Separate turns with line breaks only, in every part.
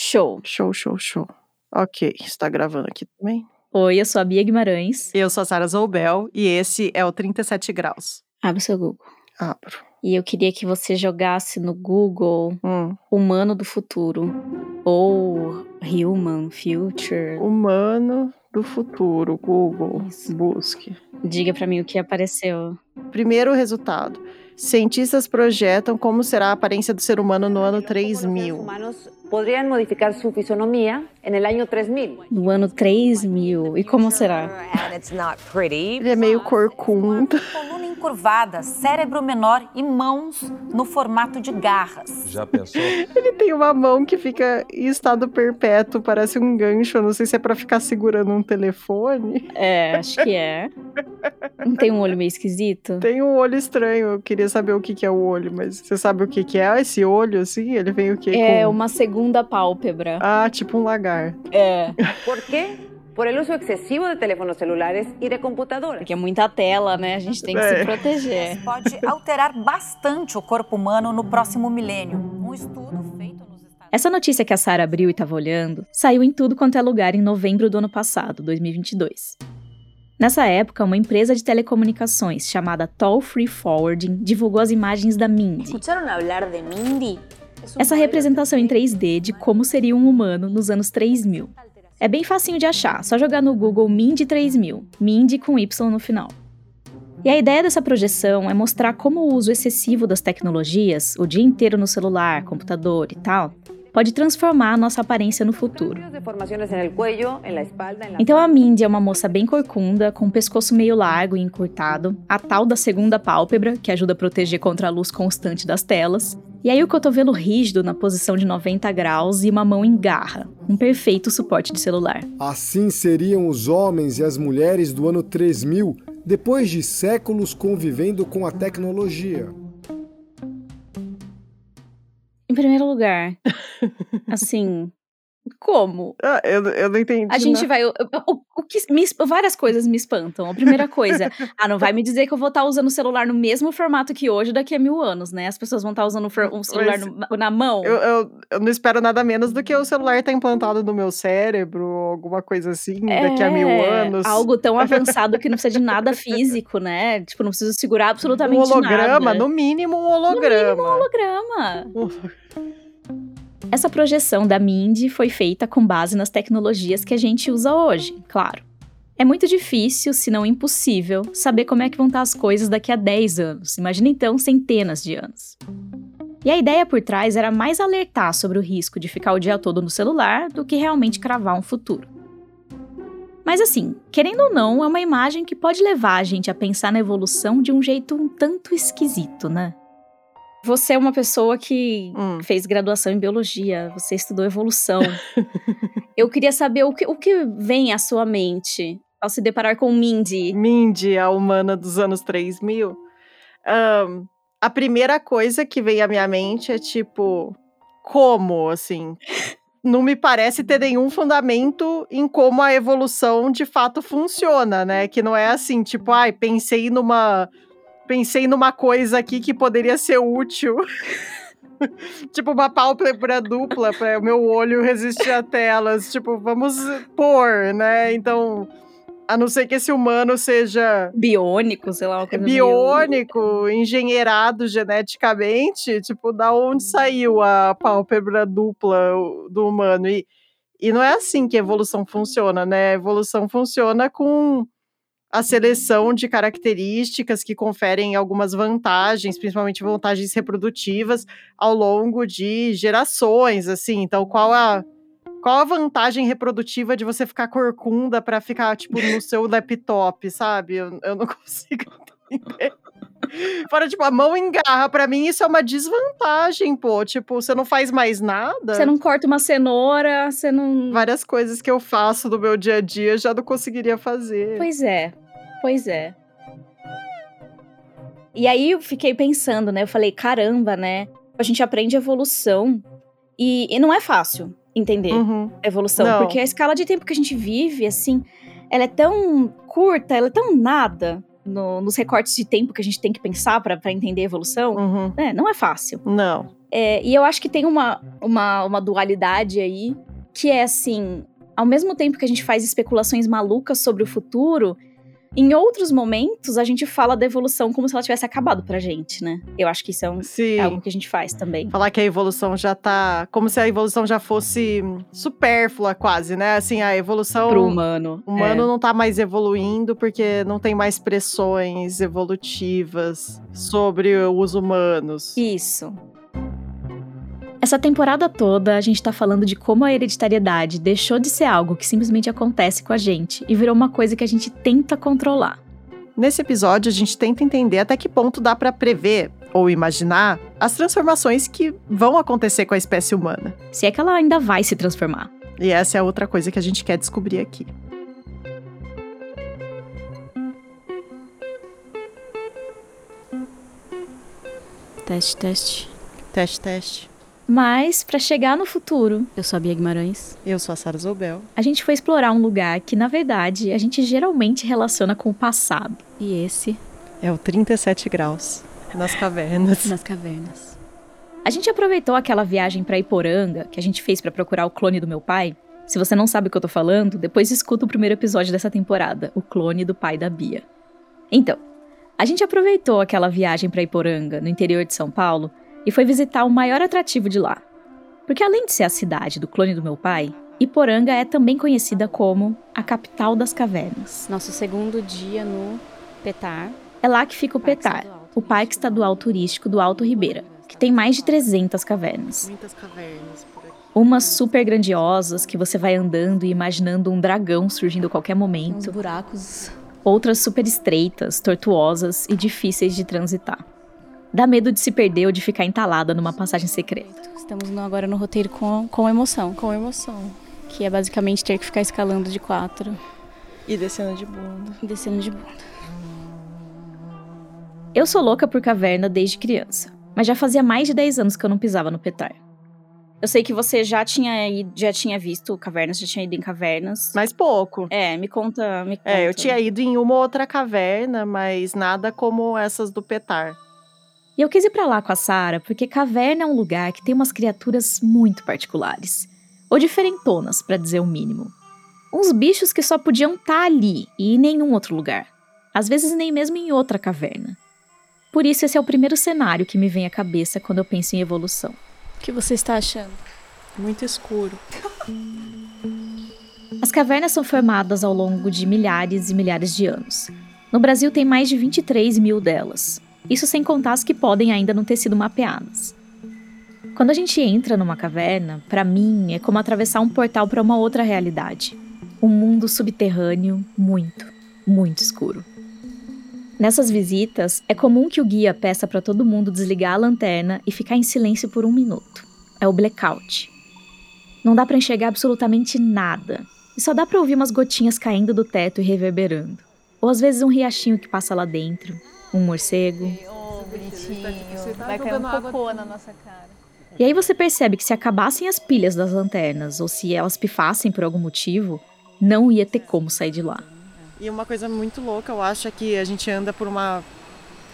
Show.
Show, show, show. Ok, está gravando aqui também.
Oi, eu sou a Bia Guimarães.
Eu sou a Sara Zoubel e esse é o 37 Graus.
Abre o seu Google.
Abro.
E eu queria que você jogasse no Google
Hum.
Humano do Futuro. Ou Human Future.
Humano do futuro, Google.
Isso.
Busque.
Diga pra mim o que apareceu.
Primeiro resultado. Cientistas projetam como será a aparência do ser humano no ano 3000.
humanos podrían modificar su fisonomía en el año 3000.
No ano 3000. E como será?
And it's not pretty.
Ele é meio corcunda.
Coluna encurvada, cérebro menor e mãos no formato de garras.
Já pensou?
Ele tem uma mão que fica em estado perpétuo, parece um gancho. Eu não sei se é pra ficar segurando um telefone.
É, acho que é. Não tem um olho meio esquisito?
Tem um olho estranho. Eu queria saber o que, que é o olho, mas você sabe o que, que é esse olho, assim? Ele vem o quê?
É
Com-
uma segunda pálpebra.
Ah, tipo um lagarto.
É.
¿Por qué? Por el uso excesivo de teléfonos celulares y de computadoras.
Porque é muita tela, né? A gente tem que
É.
se proteger.
Pode alterar bastante o corpo humano no próximo milênio. Um estudo feito nos Estados
Essa notícia que a Sara abriu e estava olhando saiu em tudo quanto é lugar em novembro do ano passado, 2022. Nessa época, uma empresa de telecomunicações chamada Toll Free Forwarding divulgou as imagens da Mindy,
¿Escucharon hablar de Mindy?
Essa representação em 3D de como seria um humano nos anos 3000. É bem facinho de achar, só jogar no Google Mindy 3000, Mindy com Y no final. E a ideia dessa projeção é mostrar como o uso excessivo das tecnologias, o dia inteiro no celular, computador e tal, pode transformar a nossa aparência no futuro. Então a Mindy é uma moça bem corcunda, com o pescoço meio largo e encurtado, a tal da segunda pálpebra, que ajuda a proteger contra a luz constante das telas, e aí o cotovelo rígido na posição de 90 graus e uma mão em garra, um perfeito suporte de celular.
Assim seriam os homens e as mulheres do ano 3000, depois de séculos convivendo com a tecnologia.
Em primeiro lugar, assim, como?
Ah, eu, eu não entendi.
A gente
né?
vai. O, o- o que me várias coisas me espantam. A primeira coisa, ah, não vai me dizer que eu vou estar usando o celular no mesmo formato que hoje daqui a mil anos, né? As pessoas vão estar usando o um celular
Mas-
no- na mão.
Eu, eu, eu não espero nada menos do que o celular tá implantado no meu cérebro, alguma coisa assim, daqui a mil
É,
anos.
Algo tão avançado que não precisa de nada físico, né? Tipo, não precisa segurar
um
absolutamente
holograma,
nada.
no mínimo um holograma.
holograma. Essa projeção da Mindy foi feita com base nas tecnologias que a gente usa hoje, claro. É muito difícil, se não impossível, saber como é que vão estar as coisas daqui a 10 anos. Imagina então centenas de anos. E a ideia por trás era mais alertar sobre o risco de ficar o dia todo no celular do que realmente cravar um futuro. Mas assim, querendo ou não, é uma imagem que pode levar a gente a pensar na evolução de um jeito um tanto esquisito, né? Você é uma pessoa que
Hum.
fez graduação em biologia, você estudou evolução. Eu queria saber o que, o que vem à sua mente ao se deparar com Mindy.
Mindy, a humana dos anos 3000. Ahn, a primeira coisa que vem à minha mente é tipo, como, assim? Não me parece ter nenhum fundamento em como a evolução de fato funciona, né? Que não é assim, tipo, ai, pensei numa. Pensei numa coisa aqui que poderia ser útil. tipo, uma pálpebra dupla para o meu olho resistir a telas. Tipo, vamos pôr, né? Então, a não ser que esse humano seja
Biônico, sei lá, uma coisa meio-
biônico, engenheirado geneticamente, tipo, da onde saiu a pálpebra dupla do humano? E, e não é assim que a evolução funciona, né? A evolução funciona com a seleção de características que conferem algumas vantagens, principalmente vantagens reprodutivas, ao longo de gerações, assim. Então, qual a qual a vantagem reprodutiva de você ficar corcunda pra ficar, tipo, no seu laptop, sabe? Eu, eu não consigo entender. Fora, tipo, a mão em garra, pra mim isso é uma desvantagem, pô. Tipo, você não faz mais nada.
Você não corta uma cenoura, você não.
Várias coisas que eu faço no meu dia a dia já não conseguiria fazer.
Pois é, pois é. E aí eu fiquei pensando, né? Eu falei, caramba, né? A gente aprende evolução e, e não é fácil entender
Uhum.
a evolução,
Não.
porque a escala de tempo que a gente vive, assim, ela é tão curta, ela é tão nada, no- nos recortes de tempo que a gente tem que pensar pra pra entender a evolução.
Uhum.
É, não é fácil.
Não.
É, e eu acho que tem uma, uma, uma dualidade aí, que é assim: ao mesmo tempo que a gente faz especulações malucas sobre o futuro, em outros momentos a gente fala da evolução como se ela tivesse acabado pra gente, né? Eu acho que isso é, um- é algo que a gente faz também.
Falar que a evolução já tá. Como se a evolução já fosse supérflua, quase, né? Assim, a evolução.
Pro humano.
O humano
É.
não tá mais evoluindo porque não tem mais pressões evolutivas sobre os humanos.
Isso. Essa temporada toda a gente tá falando de como a hereditariedade deixou de ser algo que simplesmente acontece com a gente e virou uma coisa que a gente tenta controlar.
Nesse episódio, a gente tenta entender até que ponto dá pra prever ou imaginar as transformações que vão acontecer com a espécie humana.
Se é que ela ainda vai se transformar.
E essa é outra coisa que a gente quer descobrir aqui.
Teste, teste.
Teste, teste.
Mas, pra chegar no futuro,
Eu sou a Bia Guimarães.
Eu sou a Sara Zobel.
a gente foi explorar um lugar que, na verdade, a gente geralmente relaciona com o passado.
E esse,
É o 37 graus nas cavernas.
nas cavernas.
A gente aproveitou aquela viagem pra Iporanga que a gente fez pra procurar o clone do meu pai. Se você não sabe o que eu tô falando, depois escuta o primeiro episódio dessa temporada, o clone do pai da Bia. Então, a gente aproveitou aquela viagem pra Iporanga, no interior de São Paulo, e foi visitar o maior atrativo de lá. Porque além de ser a cidade do clone do meu pai, Iporanga é também conhecida como a capital das cavernas.
Nosso segundo dia no Petar.
É lá que fica o
Parque
Petar,
Estadual
o Parque Estadual Turístico do Alto Ribeira, que tem mais de 300 cavernas.
Muitas cavernas por aqui.
Umas super grandiosas que você vai andando e imaginando um dragão surgindo a qualquer
Uns
momento.
buracos.
Outras super estreitas, tortuosas e difíceis de transitar. Dá medo de se perder ou de ficar entalada numa passagem secreta.
Estamos agora no roteiro com, com emoção.
Com emoção.
Que é basicamente ter que ficar escalando de quatro
E descendo de bunda.
e descendo de bunda.
Eu sou louca por caverna desde criança, mas já fazia mais de 10 anos que eu não pisava no Petar. Eu sei que você já tinha, ido- já tinha visto cavernas, já tinha ido em cavernas.
Mas pouco.
É, me conta, me conta.
É, eu tinha ido em uma outra caverna, mas nada como essas do Petar.
E eu quis ir pra lá com a Sara porque caverna é um lugar que tem umas criaturas muito particulares, ou diferentonas, pra dizer o mínimo. Uns bichos que só podiam estar ali e em nenhum outro lugar. Às vezes nem mesmo em outra caverna. Por isso esse é o primeiro cenário que me vem à cabeça quando eu penso em evolução.
O que você está achando?
Muito escuro.
As cavernas são formadas ao longo de milhares e milhares de anos. No Brasil tem mais de 23 mil delas. Isso sem contar as que podem ainda não ter sido mapeadas. Quando a gente entra numa caverna, pra mim é como atravessar um portal para uma outra realidade. Um mundo subterrâneo muito, muito escuro. Nessas visitas, é comum que o guia peça para todo mundo desligar a lanterna e ficar em silêncio por um minuto. É o blackout. Não dá para enxergar absolutamente nada, e só dá pra ouvir umas gotinhas caindo do teto e reverberando. Ou às vezes um riachinho que passa lá dentro, um morcego.
bonitinho.
tá
Vai cair
jogando
um cocô na nossa cara.
E aí você percebe que se acabassem as pilhas das lanternas, ou se elas pifassem por algum motivo, não ia ter como sair de lá.
E uma coisa muito louca, eu acho, é que a gente anda por uma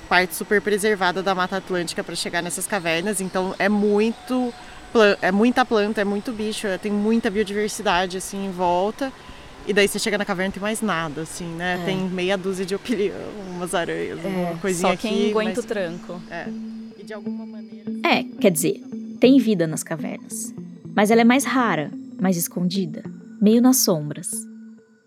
parte super preservada da Mata Atlântica para chegar nessas cavernas, então é muito é muita planta, é muito bicho, tem muita biodiversidade assim em volta. E daí você chega na caverna e tem mais nada, assim, né?
É.
Tem meia dúzia de opilião, umas aranhas, uma coisinha
só
aqui.
quem aguenta
mas-
o tranco.
É. E de alguma maneira.
É, quer dizer, tem vida nas cavernas. Mas ela é mais rara, mais escondida, meio nas sombras.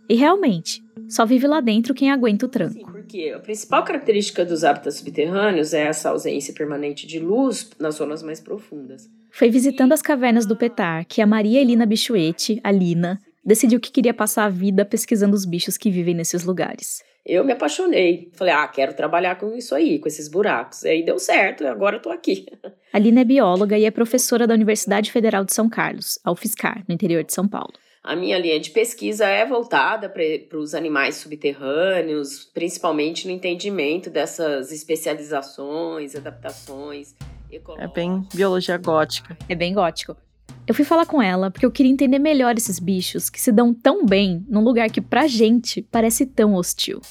E realmente, só vive lá dentro quem aguenta o
Sim,
tranco.
porque a principal característica dos hábitats subterrâneos é essa ausência permanente de luz nas zonas mais profundas.
Foi visitando as cavernas do Petar que a Maria Elina Bichuete, a Lina, decidiu que queria passar a vida pesquisando os bichos que vivem nesses lugares.
Eu me apaixonei. Falei, ah, quero trabalhar com isso aí, com esses buracos. Aí deu certo, e agora eu tô aqui.
A Lina é bióloga e é professora da Universidade Federal de São Carlos, a UFSCar, no interior de São Paulo.
A minha linha de pesquisa é voltada para os animais subterrâneos, principalmente no entendimento dessas especializações, adaptações
É
ecológicas.
bem biologia gótica.
É bem gótico. Eu fui falar com ela porque eu queria entender melhor esses bichos que se dão tão bem num lugar que pra gente parece tão hostil.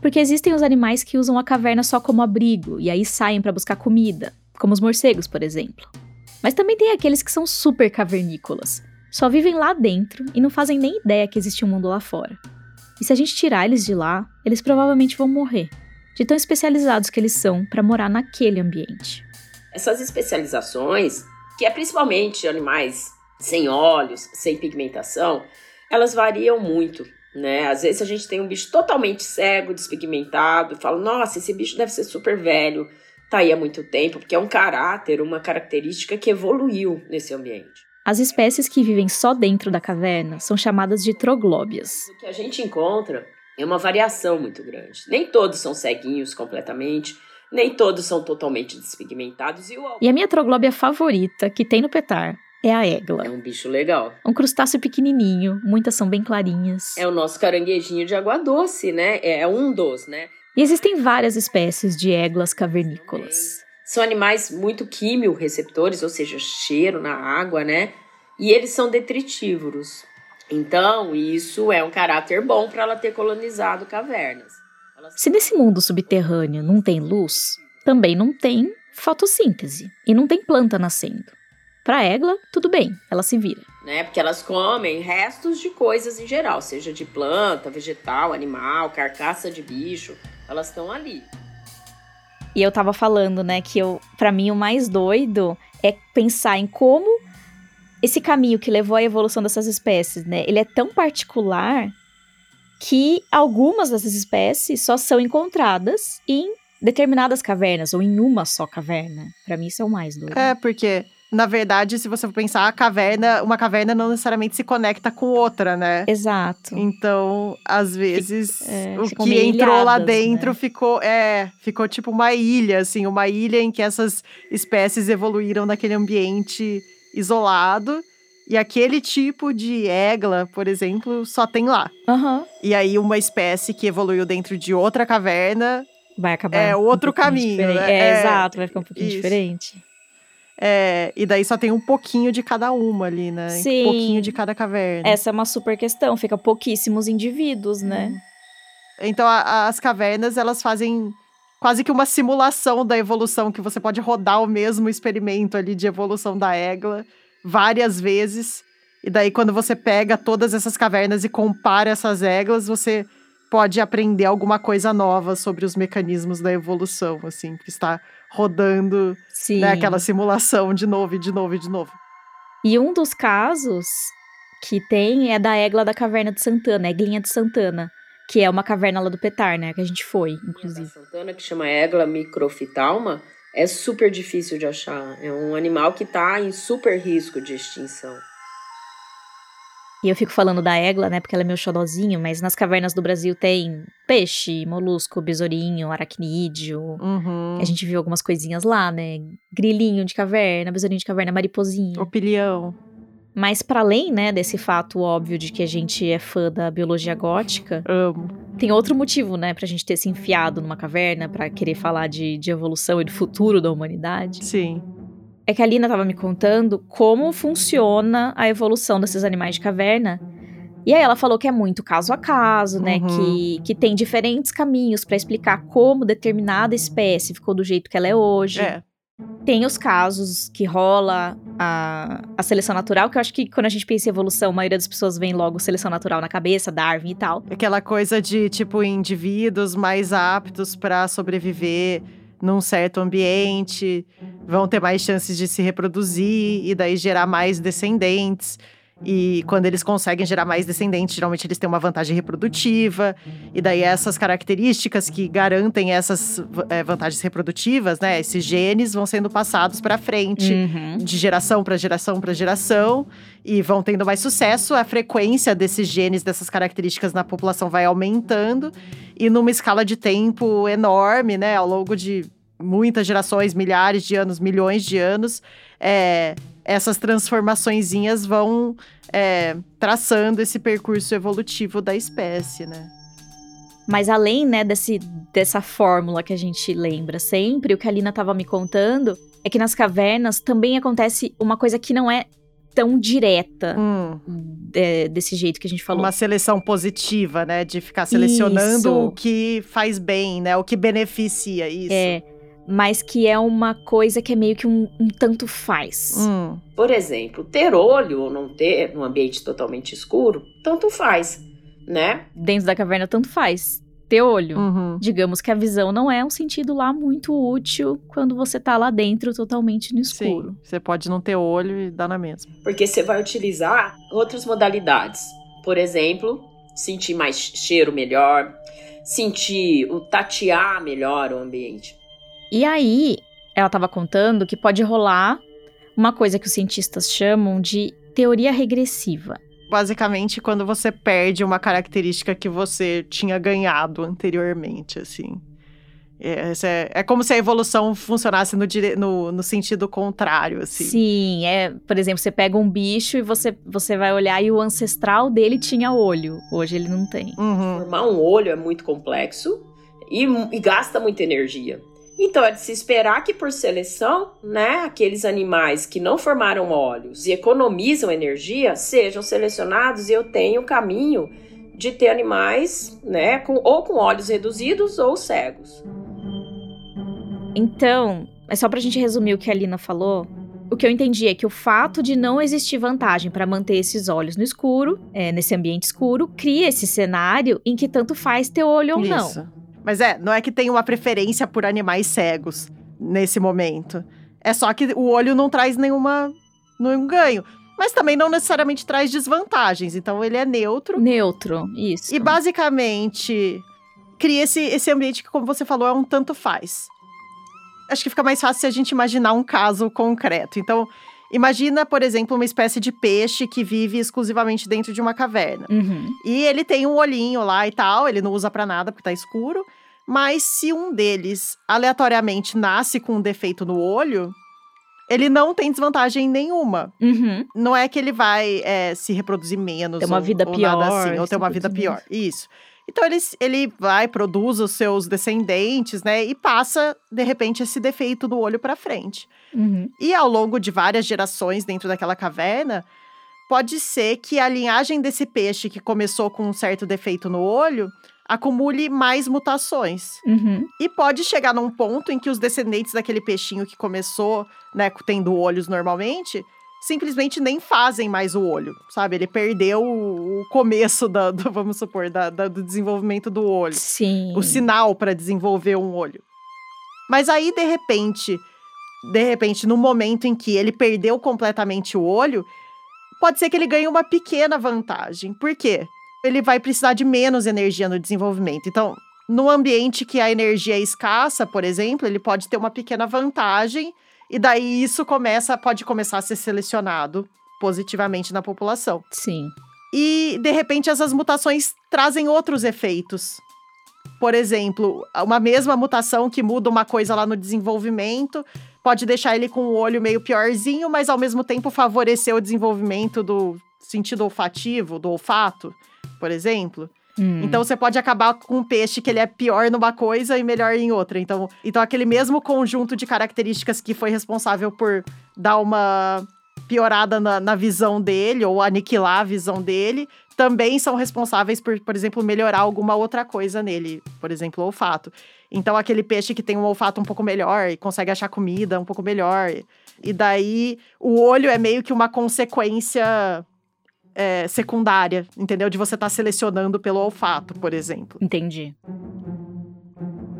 Porque existem os animais que usam a caverna só como abrigo e aí saem para buscar comida, como os morcegos, por exemplo. Mas também tem aqueles que são super cavernícolas, só vivem lá dentro e não fazem nem ideia que existe um mundo lá fora. E se a gente tirar eles de lá, eles provavelmente vão morrer, de tão especializados que eles são para morar naquele ambiente.
Essas especializações, que é principalmente animais sem olhos, sem pigmentação, elas variam muito, né? Às vezes a gente tem um bicho totalmente cego, despigmentado, e fala, nossa, esse bicho deve ser super velho, tá aí há muito tempo, porque é um caráter, uma característica que evoluiu nesse ambiente.
As espécies que vivem só dentro da caverna são chamadas de troglóbias.
O que a gente encontra é uma variação muito grande. Nem todos são ceguinhos completamente, nem todos são totalmente despigmentados. E, o...
e a minha troglóbia favorita, que tem no petar, é a égla.
É um bicho legal.
Um crustáceo pequenininho, muitas são bem clarinhas.
É o nosso caranguejinho de água doce, né? É um dos, né?
E existem várias espécies de églas cavernícolas.
São animais muito quimio-receptores, ou seja, cheiro na água, né? E eles são detritívoros. Então, isso é um caráter bom para ela ter colonizado cavernas.
Se nesse mundo subterrâneo não tem luz, também não tem fotossíntese e não tem planta nascendo. Para a égua, tudo bem, ela se vira.
Né? Porque elas comem restos de coisas em geral, seja de planta, vegetal, animal, carcaça de bicho, elas estão ali.
E eu tava falando, né, que eu, para mim o mais doido é pensar em como esse caminho que levou à evolução dessas espécies, né, ele é tão particular que algumas dessas espécies só são encontradas em determinadas cavernas ou em uma só caverna. Para mim isso é o mais doido.
É, porque na verdade, se você for pensar, a caverna, uma caverna não necessariamente se conecta com outra, né?
Exato.
Então, às vezes, é, o que entrou lá dentro né? ficou, é, ficou tipo uma ilha, assim, uma ilha em que essas espécies evoluíram naquele ambiente isolado. E aquele tipo de egla, por exemplo, só tem lá.
Uhum.
E aí, uma espécie que evoluiu dentro de outra caverna.
Vai acabar.
É outro um caminho. Né?
É, é, exato, vai ficar um pouquinho isso. diferente.
É, e daí só tem um pouquinho de cada uma ali, né?
Sim.
Um pouquinho de cada caverna.
Essa é uma super questão, fica pouquíssimos indivíduos, né?
Então a, as cavernas, elas fazem quase que uma simulação da evolução, que você pode rodar o mesmo experimento ali de evolução da égua várias vezes. E daí, quando você pega todas essas cavernas e compara essas églas, você pode aprender alguma coisa nova sobre os mecanismos da evolução, assim, que está rodando né, aquela simulação de novo e de novo e de novo.
E um dos casos que tem é da égua da caverna de Santana, Eglinha de Santana, que é uma caverna lá do Petar, né, que a gente foi, inclusive.
Santana, que chama Egla microfitalma, é super difícil de achar. É um animal que está em super risco de extinção.
E eu fico falando da égua, né, porque ela é meu xodozinho, mas nas cavernas do Brasil tem peixe, molusco, besourinho, aracnídeo.
Uhum.
A gente viu algumas coisinhas lá, né? Grilinho de caverna, besourinho de caverna, mariposinho.
Opilião.
Mas para além, né, desse fato óbvio de que a gente é fã da biologia gótica,
amo.
Tem outro motivo, né, pra gente ter se enfiado numa caverna para querer falar de, de evolução e do futuro da humanidade.
Sim
é que a Lina estava me contando como funciona a evolução desses animais de caverna. E aí ela falou que é muito caso a caso, né?
Uhum.
Que, que tem diferentes caminhos para explicar como determinada espécie ficou do jeito que ela é hoje.
É.
Tem os casos que rola a, a seleção natural, que eu acho que quando a gente pensa em evolução, a maioria das pessoas vem logo seleção natural na cabeça, Darwin e tal.
Aquela coisa de, tipo, indivíduos mais aptos para sobreviver num certo ambiente, vão ter mais chances de se reproduzir e daí gerar mais descendentes. E quando eles conseguem gerar mais descendentes, geralmente eles têm uma vantagem reprodutiva. E daí essas características que garantem essas é, vantagens reprodutivas, né? Esses genes vão sendo passados para frente,
uhum.
de geração para geração para geração, e vão tendo mais sucesso. A frequência desses genes, dessas características na população vai aumentando, e numa escala de tempo enorme, né? Ao longo de muitas gerações, milhares de anos, milhões de anos, é, essas transformaçõezinhas vão é, traçando esse percurso evolutivo da espécie, né?
Mas além, né, desse, dessa fórmula que a gente lembra sempre, o que a Lina estava me contando é que nas cavernas também acontece uma coisa que não é tão direta
hum.
é, desse jeito que a gente falou.
Uma seleção positiva, né? De ficar selecionando
Isso.
o que faz bem, né? O que beneficia isso.
É, mas que é uma coisa que é meio que um, um tanto faz.
Hum,
Por exemplo, ter olho ou não ter num ambiente totalmente escuro, tanto faz, né?
Dentro da caverna, tanto faz. Ter olho.
uhum.
Digamos que a visão não é um sentido lá muito útil quando você tá lá dentro totalmente no escuro.
Sim, você pode não ter olho e dar na mesma.
Porque você vai utilizar outras modalidades. Por exemplo, sentir mais cheiro melhor, sentir o tatear melhor o ambiente.
E aí, ela tava contando que pode rolar uma coisa que os cientistas chamam de teoria regressiva.
Basicamente, quando você perde uma característica que você tinha ganhado anteriormente, assim. É, é, é como se a evolução funcionasse no, dire- no, no sentido contrário, assim.
Sim, é, por exemplo, você pega um bicho e você, você vai olhar e o ancestral dele tinha olho. Hoje ele não tem.
Uhum.
Formar um olho é muito complexo e, e gasta muita energia. Então é de se esperar que por seleção, né, aqueles animais que não formaram olhos e economizam energia sejam selecionados e eu tenho o caminho de ter animais, né, com, ou com olhos reduzidos ou cegos.
Então, é só pra gente resumir o que a Lina falou. O que eu entendi é que o fato de não existir vantagem para manter esses olhos no escuro, é, nesse ambiente escuro, cria esse cenário em que tanto faz ter olho ou não.
Mas é, não é que tem uma preferência por animais cegos nesse momento. É só que o olho não traz nenhuma nenhum ganho. Mas também não necessariamente traz desvantagens. Então ele é neutro.
Neutro, isso.
E basicamente cria esse, esse ambiente que, como você falou, é um tanto faz. Acho que fica mais fácil se a gente imaginar um caso concreto. Então, imagina, por exemplo, uma espécie de peixe que vive exclusivamente dentro de uma caverna.
Uhum.
E ele tem um olhinho lá e tal, ele não usa pra nada porque tá escuro. Mas se um deles aleatoriamente nasce com um defeito no olho, ele não tem desvantagem nenhuma.
Uhum.
Não é que ele vai é, se reproduzir menos.
Ter uma
ou-
vida
ou
pior,
assim, ou ter uma vida pior. Isso. Então ele, ele vai, produz os seus descendentes, né? E passa, de repente, esse defeito do olho pra frente.
Uhum.
E ao longo de várias gerações dentro daquela caverna, pode ser que a linhagem desse peixe que começou com um certo defeito no olho acumule mais mutações.
Uhum.
E pode chegar num ponto em que os descendentes daquele peixinho que começou, né, tendo olhos normalmente, simplesmente nem fazem mais o olho, sabe? Ele perdeu o começo da, do, vamos supor, da- da- do desenvolvimento do olho
Sim.
o sinal para desenvolver um olho. Mas aí, de repente, de repente, no momento em que ele perdeu completamente o olho, pode ser que ele ganhe uma pequena vantagem. Por quê? Ele vai precisar de menos energia no desenvolvimento. Então, num ambiente que a energia é escassa, por exemplo, ele pode ter uma pequena vantagem e daí isso começa, pode começar a ser selecionado positivamente na população.
Sim.
E, de repente, essas mutações trazem outros efeitos. Por exemplo, uma mesma mutação que muda uma coisa lá no desenvolvimento pode deixar ele com o olho meio piorzinho, mas ao mesmo tempo favorecer o desenvolvimento do sentido olfativo, do olfato, por exemplo.
Hum.
Então você pode acabar com um peixe que ele é pior numa coisa e melhor em outra. Então, então aquele mesmo conjunto de características que foi responsável por dar uma piorada na, na visão dele ou aniquilar a visão dele, também são responsáveis por, por exemplo, melhorar alguma outra coisa nele, por exemplo, o olfato. Então aquele peixe que tem um olfato um pouco melhor e consegue achar comida um pouco melhor. E daí o olho é meio que uma consequência é, secundária, entendeu? De você estar selecionando pelo olfato, por exemplo.
Entendi.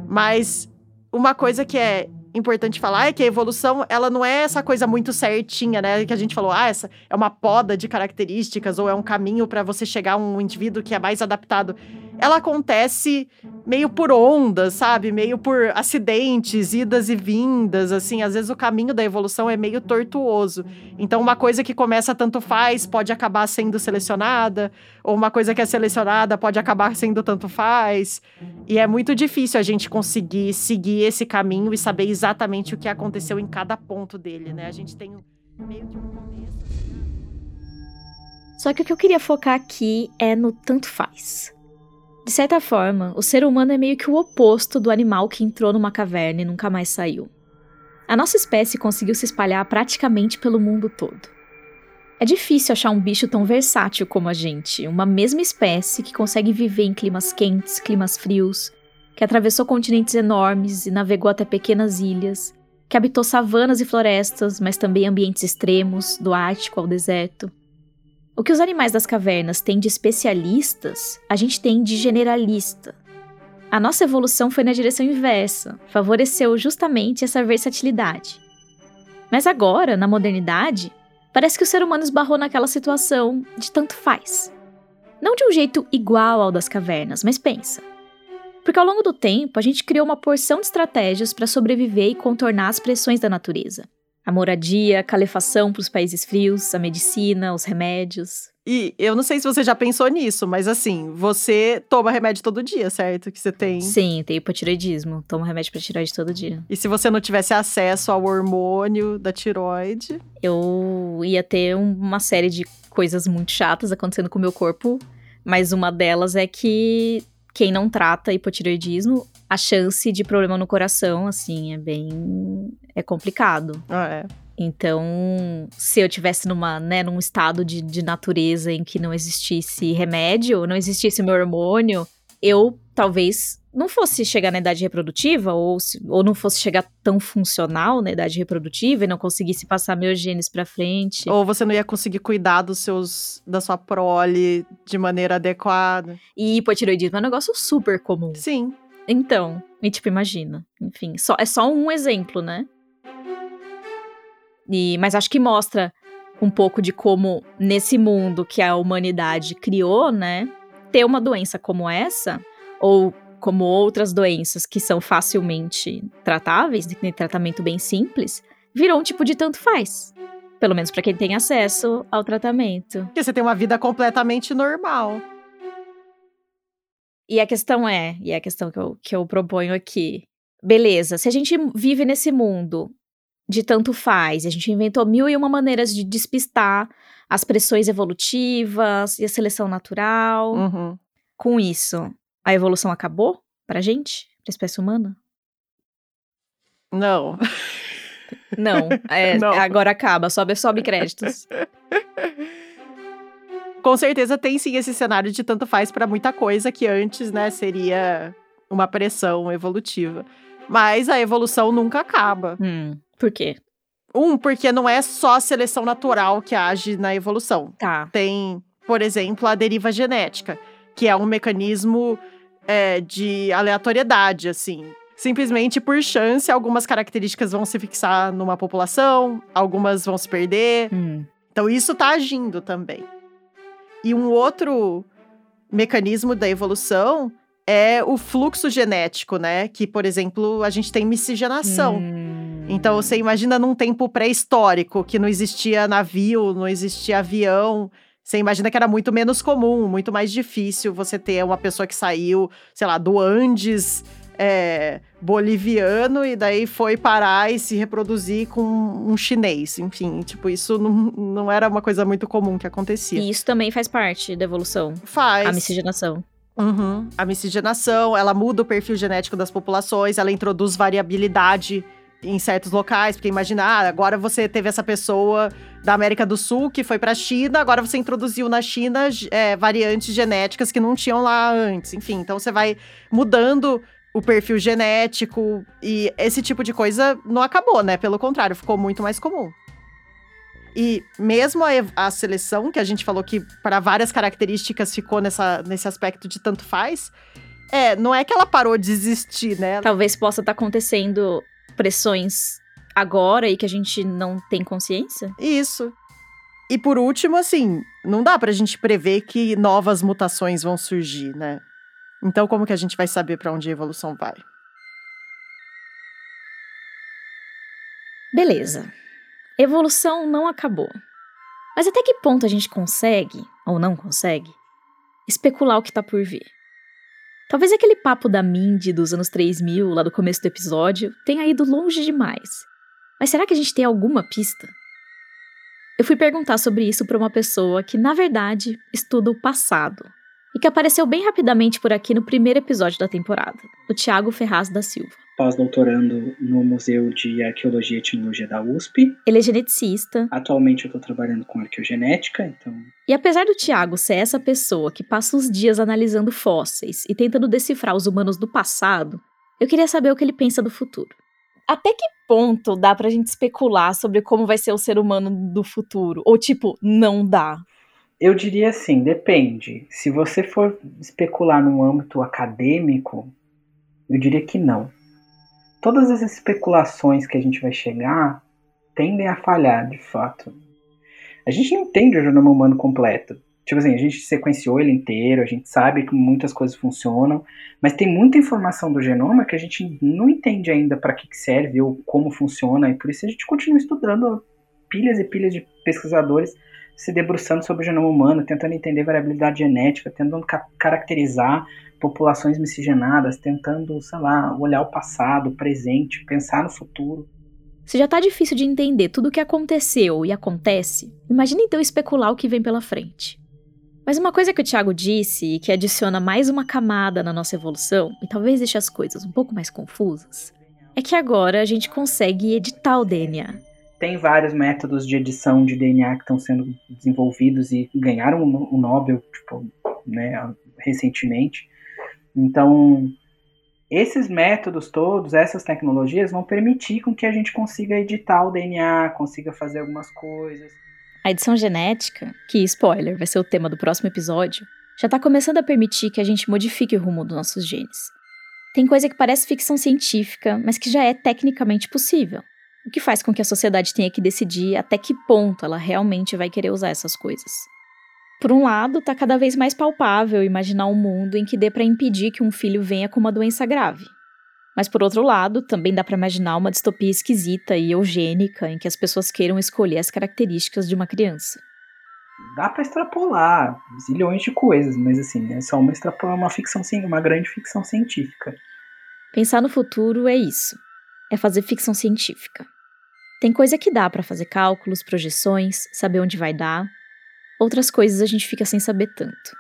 Mas uma coisa que é importante falar é que a evolução, ela não é essa coisa muito certinha, né? Que a gente falou, ah, essa é uma poda de características ou é um caminho para você chegar a um indivíduo que é mais adaptado. Ela acontece meio por ondas, sabe? Meio por acidentes, idas e vindas, assim. Às vezes o caminho da evolução é meio tortuoso. Então, uma coisa que começa tanto faz pode acabar sendo selecionada, ou uma coisa que é selecionada pode acabar sendo tanto faz. E é muito difícil a gente conseguir seguir esse caminho e saber exatamente o que aconteceu em cada ponto dele, né? A gente tem meio que um começo.
Só que o que eu queria focar aqui é no tanto faz. De certa forma, o ser humano é meio que o oposto do animal que entrou numa caverna e nunca mais saiu. A nossa espécie conseguiu se espalhar praticamente pelo mundo todo. É difícil achar um bicho tão versátil como a gente, uma mesma espécie que consegue viver em climas quentes, climas frios, que atravessou continentes enormes e navegou até pequenas ilhas, que habitou savanas e florestas, mas também ambientes extremos, do Ártico ao deserto. O que os animais das cavernas têm de especialistas, a gente tem de generalista. A nossa evolução foi na direção inversa, favoreceu justamente essa versatilidade. Mas agora, na modernidade, parece que o ser humano esbarrou naquela situação de tanto faz. Não de um jeito igual ao das cavernas, mas pensa. Porque ao longo do tempo, a gente criou uma porção de estratégias para sobreviver e contornar as pressões da natureza. A moradia, a calefação para os países frios, a medicina, os remédios.
E eu não sei se você já pensou nisso, mas assim, você toma remédio todo dia, certo? Que você tem.
Sim, tem hipotireoidismo. Tomo remédio para tireoide todo dia.
E se você não tivesse acesso ao hormônio da tiroide?
Eu ia ter uma série de coisas muito chatas acontecendo com o meu corpo, mas uma delas é que quem não trata hipotireoidismo, a chance de problema no coração, assim, é bem. É complicado.
Ah, é.
Então, se eu tivesse numa, né, num estado de, de natureza em que não existisse remédio, não existisse meu hormônio, eu talvez não fosse chegar na idade reprodutiva, ou, se, ou não fosse chegar tão funcional na idade reprodutiva e não conseguisse passar meus genes para frente.
Ou você não ia conseguir cuidar dos seus, da sua prole de maneira adequada.
E hipotiroidismo é um negócio super comum.
Sim.
Então, e tipo, imagina. Enfim, só, é só um exemplo, né? E, mas acho que mostra um pouco de como, nesse mundo que a humanidade criou, né? Ter uma doença como essa, ou como outras doenças que são facilmente tratáveis, de tratamento bem simples, virou um tipo de tanto faz. Pelo menos para quem tem acesso ao tratamento.
Porque você tem uma vida completamente normal.
E a questão é, e é a questão que eu, que eu proponho aqui. Beleza, se a gente vive nesse mundo de tanto faz, a gente inventou mil e uma maneiras de despistar as pressões evolutivas e a seleção natural.
Uhum.
Com isso, a evolução acabou pra gente, pra espécie humana?
Não.
Não, é,
Não.
agora acaba, sobe, sobe créditos.
Com certeza tem sim esse cenário de tanto faz para muita coisa que antes, né, seria uma pressão evolutiva. Mas a evolução nunca acaba.
Hum, por quê?
Um, porque não é só a seleção natural que age na evolução.
Tá.
Tem, por exemplo, a deriva genética, que é um mecanismo é, de aleatoriedade, assim. Simplesmente por chance, algumas características vão se fixar numa população, algumas vão se perder.
Hum.
Então, isso tá agindo também. E um outro mecanismo da evolução é o fluxo genético, né? Que, por exemplo, a gente tem miscigenação.
Hum.
Então, você imagina num tempo pré-histórico, que não existia navio, não existia avião. Você imagina que era muito menos comum, muito mais difícil você ter uma pessoa que saiu, sei lá, do Andes é, boliviano e daí foi parar e se reproduzir com um chinês. Enfim, tipo, isso não, não era uma coisa muito comum que acontecia.
E isso também faz parte da evolução,
Faz.
a miscigenação.
Uhum. A miscigenação, ela muda o perfil genético das populações, ela introduz variabilidade em certos locais, porque imagina, ah, agora você teve essa pessoa da América do Sul que foi para a China, agora você introduziu na China é, variantes genéticas que não tinham lá antes. Enfim, então você vai mudando o perfil genético e esse tipo de coisa não acabou, né? Pelo contrário, ficou muito mais comum. E mesmo a, a seleção, que a gente falou que para várias características ficou nessa, nesse aspecto de tanto faz, é, não é que ela parou de existir, né?
Talvez possa estar acontecendo pressões agora e que a gente não tem consciência.
Isso. E por último, assim, não dá pra gente prever que novas mutações vão surgir, né? Então, como que a gente vai saber para onde a evolução vai?
Beleza. Evolução não acabou. Mas até que ponto a gente consegue, ou não consegue, especular o que tá por vir? Talvez aquele papo da Mindy dos anos 3000, lá do começo do episódio, tenha ido longe demais. Mas será que a gente tem alguma pista? Eu fui perguntar sobre isso para uma pessoa que, na verdade, estuda o passado e que apareceu bem rapidamente por aqui no primeiro episódio da temporada, o Tiago Ferraz da Silva.
Pós-doutorando no Museu de Arqueologia e Etnologia da USP.
Ele é geneticista.
Atualmente eu estou trabalhando com arqueogenética, então.
E apesar do Tiago ser essa pessoa que passa os dias analisando fósseis e tentando decifrar os humanos do passado, eu queria saber o que ele pensa do futuro. Até que ponto dá pra gente especular sobre como vai ser o ser humano do futuro? Ou tipo, não dá?
Eu diria assim, depende. Se você for especular no âmbito acadêmico, eu diria que não todas as especulações que a gente vai chegar tendem a falhar, de fato. A gente não entende o genoma humano completo. Tipo assim, a gente sequenciou ele inteiro, a gente sabe que muitas coisas funcionam, mas tem muita informação do genoma que a gente não entende ainda para que serve ou como funciona, e por isso a gente continua estudando pilhas e pilhas de pesquisadores se debruçando sobre o genoma humano, tentando entender variabilidade genética, tentando ca caracterizar populações miscigenadas, tentando, sei lá, olhar o passado, o presente, pensar no futuro.
Se já tá difícil de entender tudo o que aconteceu e acontece, imagine então especular o que vem pela frente. Mas uma coisa que o Tiago disse e que adiciona mais uma camada na nossa evolução, e talvez deixe as coisas um pouco mais confusas, é que agora a gente consegue editar o DNA.
Tem vários métodos de edição de DNA que estão sendo desenvolvidos e ganharam o Nobel, tipo, né, recentemente. Então, esses métodos todos, essas tecnologias vão permitir com que a gente consiga editar o DNA, consiga fazer algumas coisas.
A edição genética, que spoiler, vai ser o tema do próximo episódio, já está começando a permitir que a gente modifique o rumo dos nossos genes. Tem coisa que parece ficção científica, mas que já é tecnicamente possível. O que faz com que a sociedade tenha que decidir até que ponto ela realmente vai querer usar essas coisas. Por um lado, está cada vez mais palpável imaginar um mundo em que dê para impedir que um filho venha com uma doença grave. Mas por outro lado, também dá para imaginar uma distopia esquisita e eugênica em que as pessoas queiram escolher as características de uma criança.
Dá para extrapolar zilhões de coisas, mas assim, é só uma extrapolar uma ficção, uma grande ficção científica.
Pensar no futuro é isso. É fazer ficção científica. Tem coisa que dá para fazer cálculos, projeções, saber onde vai dar, Outras coisas a gente fica sem saber tanto.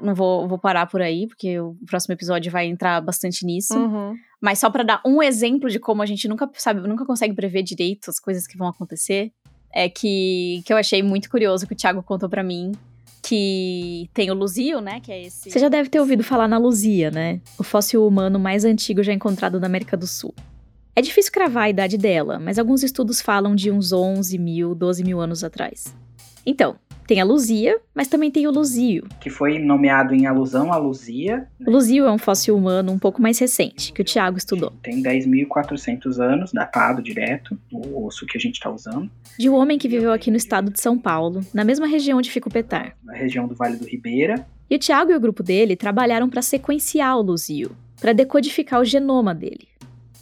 Não vou, vou parar por aí, porque o próximo episódio vai entrar bastante nisso.
Uhum.
Mas só para dar um exemplo de como a gente nunca sabe, nunca consegue prever direito as coisas que vão acontecer, é que, que eu achei muito curioso que o Thiago contou para mim que tem o Luzio, né? Que é esse. Você já deve ter ouvido falar na Luzia, né? O fóssil humano mais antigo já encontrado na América do Sul. É difícil cravar a idade dela, mas alguns estudos falam de uns 11 mil, 12 mil anos atrás. Então, tem a Luzia, mas também tem o Luzio.
Que foi nomeado em alusão à Luzia.
O Luzio é um fóssil humano um pouco mais recente, que o Tiago estudou.
Tem 10.400 anos, datado direto, o osso que a gente está usando.
De um homem que viveu aqui no estado de São Paulo, na mesma região onde fica o Petar.
Na região do Vale do Ribeira.
E o Tiago e o grupo dele trabalharam para sequenciar o Luzio, para decodificar o genoma dele.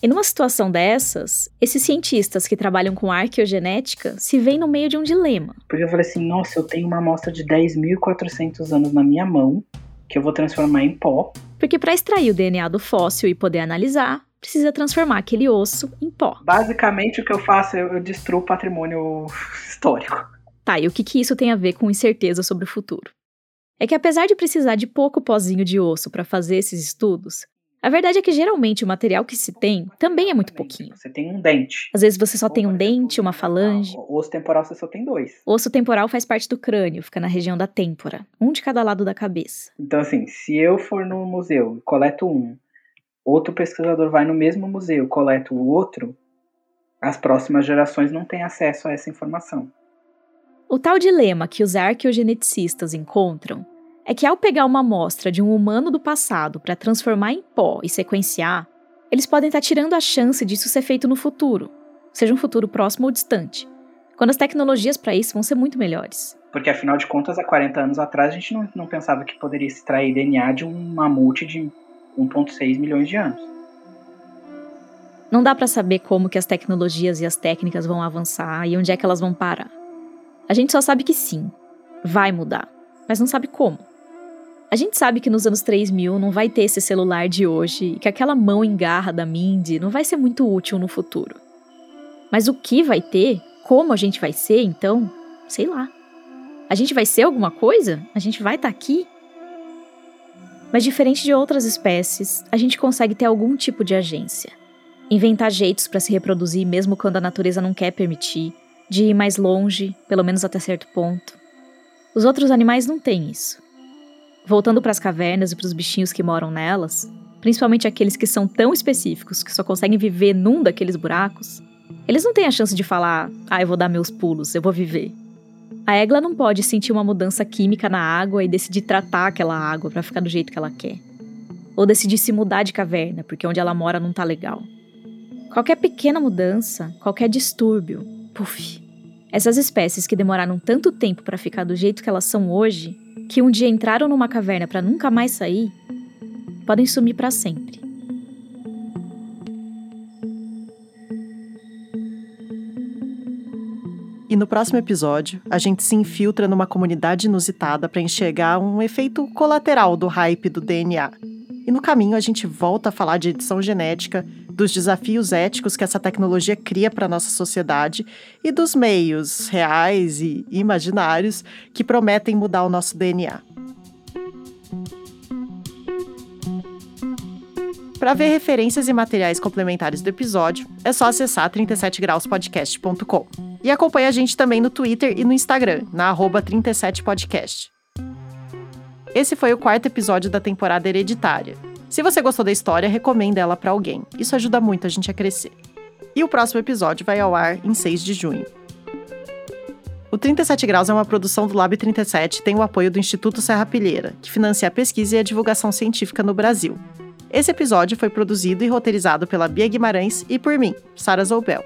E numa situação dessas, esses cientistas que trabalham com arqueogenética se veem no meio de um dilema.
Porque eu falei assim, nossa, eu tenho uma amostra de 10.400 anos na minha mão, que eu vou transformar em pó.
Porque para extrair o DNA do fóssil e poder analisar, precisa transformar aquele osso em pó.
Basicamente, o que eu faço, eu destruo o patrimônio histórico.
Tá, e o que, que isso tem a ver com incerteza sobre o futuro? É que apesar de precisar de pouco pozinho de osso para fazer esses estudos, a verdade é que geralmente o material que se tem também é muito pouquinho.
Você tem um dente.
Às vezes você só tem um dente, uma falange.
O osso temporal você só tem dois.
O osso temporal faz parte do crânio, fica na região da têmpora, um de cada lado da cabeça.
Então, assim, se eu for no museu e coleto um, outro pesquisador vai no mesmo museu e coleta o outro, as próximas gerações não têm acesso a essa informação.
O tal dilema que os arqueogeneticistas encontram é que ao pegar uma amostra de um humano do passado para transformar em pó e sequenciar, eles podem estar tá tirando a chance disso ser feito no futuro, seja um futuro próximo ou distante, quando as tecnologias para isso vão ser muito melhores.
Porque afinal de contas, há 40 anos atrás, a gente não, não pensava que poderia extrair DNA de um mamute de 1,6 milhões de anos.
Não dá para saber como que as tecnologias e as técnicas vão avançar e onde é que elas vão parar. A gente só sabe que sim, vai mudar, mas não sabe como. A gente sabe que nos anos 3000 não vai ter esse celular de hoje e que aquela mão em garra da Mindy não vai ser muito útil no futuro. Mas o que vai ter? Como a gente vai ser, então? Sei lá. A gente vai ser alguma coisa? A gente vai estar tá aqui? Mas diferente de outras espécies, a gente consegue ter algum tipo de agência. Inventar jeitos para se reproduzir mesmo quando a natureza não quer permitir, de ir mais longe, pelo menos até certo ponto. Os outros animais não têm isso. Voltando para as cavernas e para os bichinhos que moram nelas, principalmente aqueles que são tão específicos que só conseguem viver num daqueles buracos, eles não têm a chance de falar: "Ah, eu vou dar meus pulos, eu vou viver". A égua não pode sentir uma mudança química na água e decidir tratar aquela água para ficar do jeito que ela quer. Ou decidir se mudar de caverna, porque onde ela mora não tá legal. Qualquer pequena mudança, qualquer distúrbio, puf. Essas espécies que demoraram tanto tempo para ficar do jeito que elas são hoje, que um dia entraram numa caverna para nunca mais sair, podem sumir para sempre.
E no próximo episódio, a gente se infiltra numa comunidade inusitada para enxergar um efeito colateral do hype do DNA. E no caminho, a gente volta a falar de edição genética, dos desafios éticos que essa tecnologia cria para nossa sociedade e dos meios reais e imaginários que prometem mudar o nosso DNA. Para ver referências e materiais complementares do episódio, é só acessar 37grauspodcast.com. E acompanhe a gente também no Twitter e no Instagram, na 37podcast. Esse foi o quarto episódio da temporada Hereditária. Se você gostou da história, recomenda ela para alguém. Isso ajuda muito a gente a crescer. E o próximo episódio vai ao ar em 6 de junho. O 37 Graus é uma produção do Lab 37 e tem o apoio do Instituto Serra Pilheira, que financia a pesquisa e a divulgação científica no Brasil. Esse episódio foi produzido e roteirizado pela Bia Guimarães e por mim, Sara Zoubel.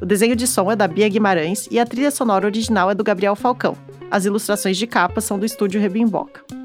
O desenho de som é da Bia Guimarães e a trilha sonora original é do Gabriel Falcão. As ilustrações de capa são do estúdio Rebimboca.